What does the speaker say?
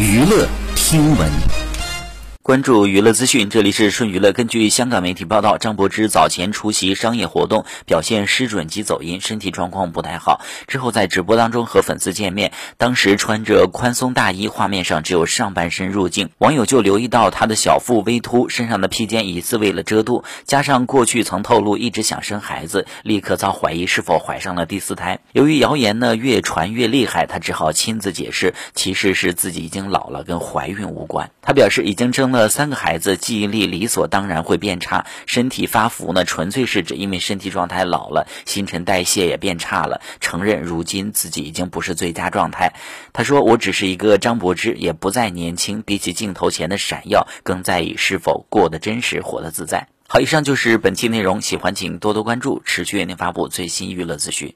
娱乐听闻。关注娱乐资讯，这里是顺娱乐。根据香港媒体报道，张柏芝早前出席商业活动，表现失准及走音，身体状况不太好。之后在直播当中和粉丝见面，当时穿着宽松大衣，画面上只有上半身入镜，网友就留意到她的小腹微凸，身上的披肩疑似为了遮肚，加上过去曾透露一直想生孩子，立刻遭怀疑是否怀上了第四胎。由于谣言呢越传越厉害，她只好亲自解释，其实是自己已经老了，跟怀孕无关。她表示已经生了。三个孩子记忆力理所当然会变差，身体发福呢，纯粹是指因为身体状态老了，新陈代谢也变差了。承认如今自己已经不是最佳状态。他说：“我只是一个张柏芝，也不再年轻。比起镜头前的闪耀，更在意是否过得真实，活得自在。”好，以上就是本期内容，喜欢请多多关注，持续为您发布最新娱乐资讯。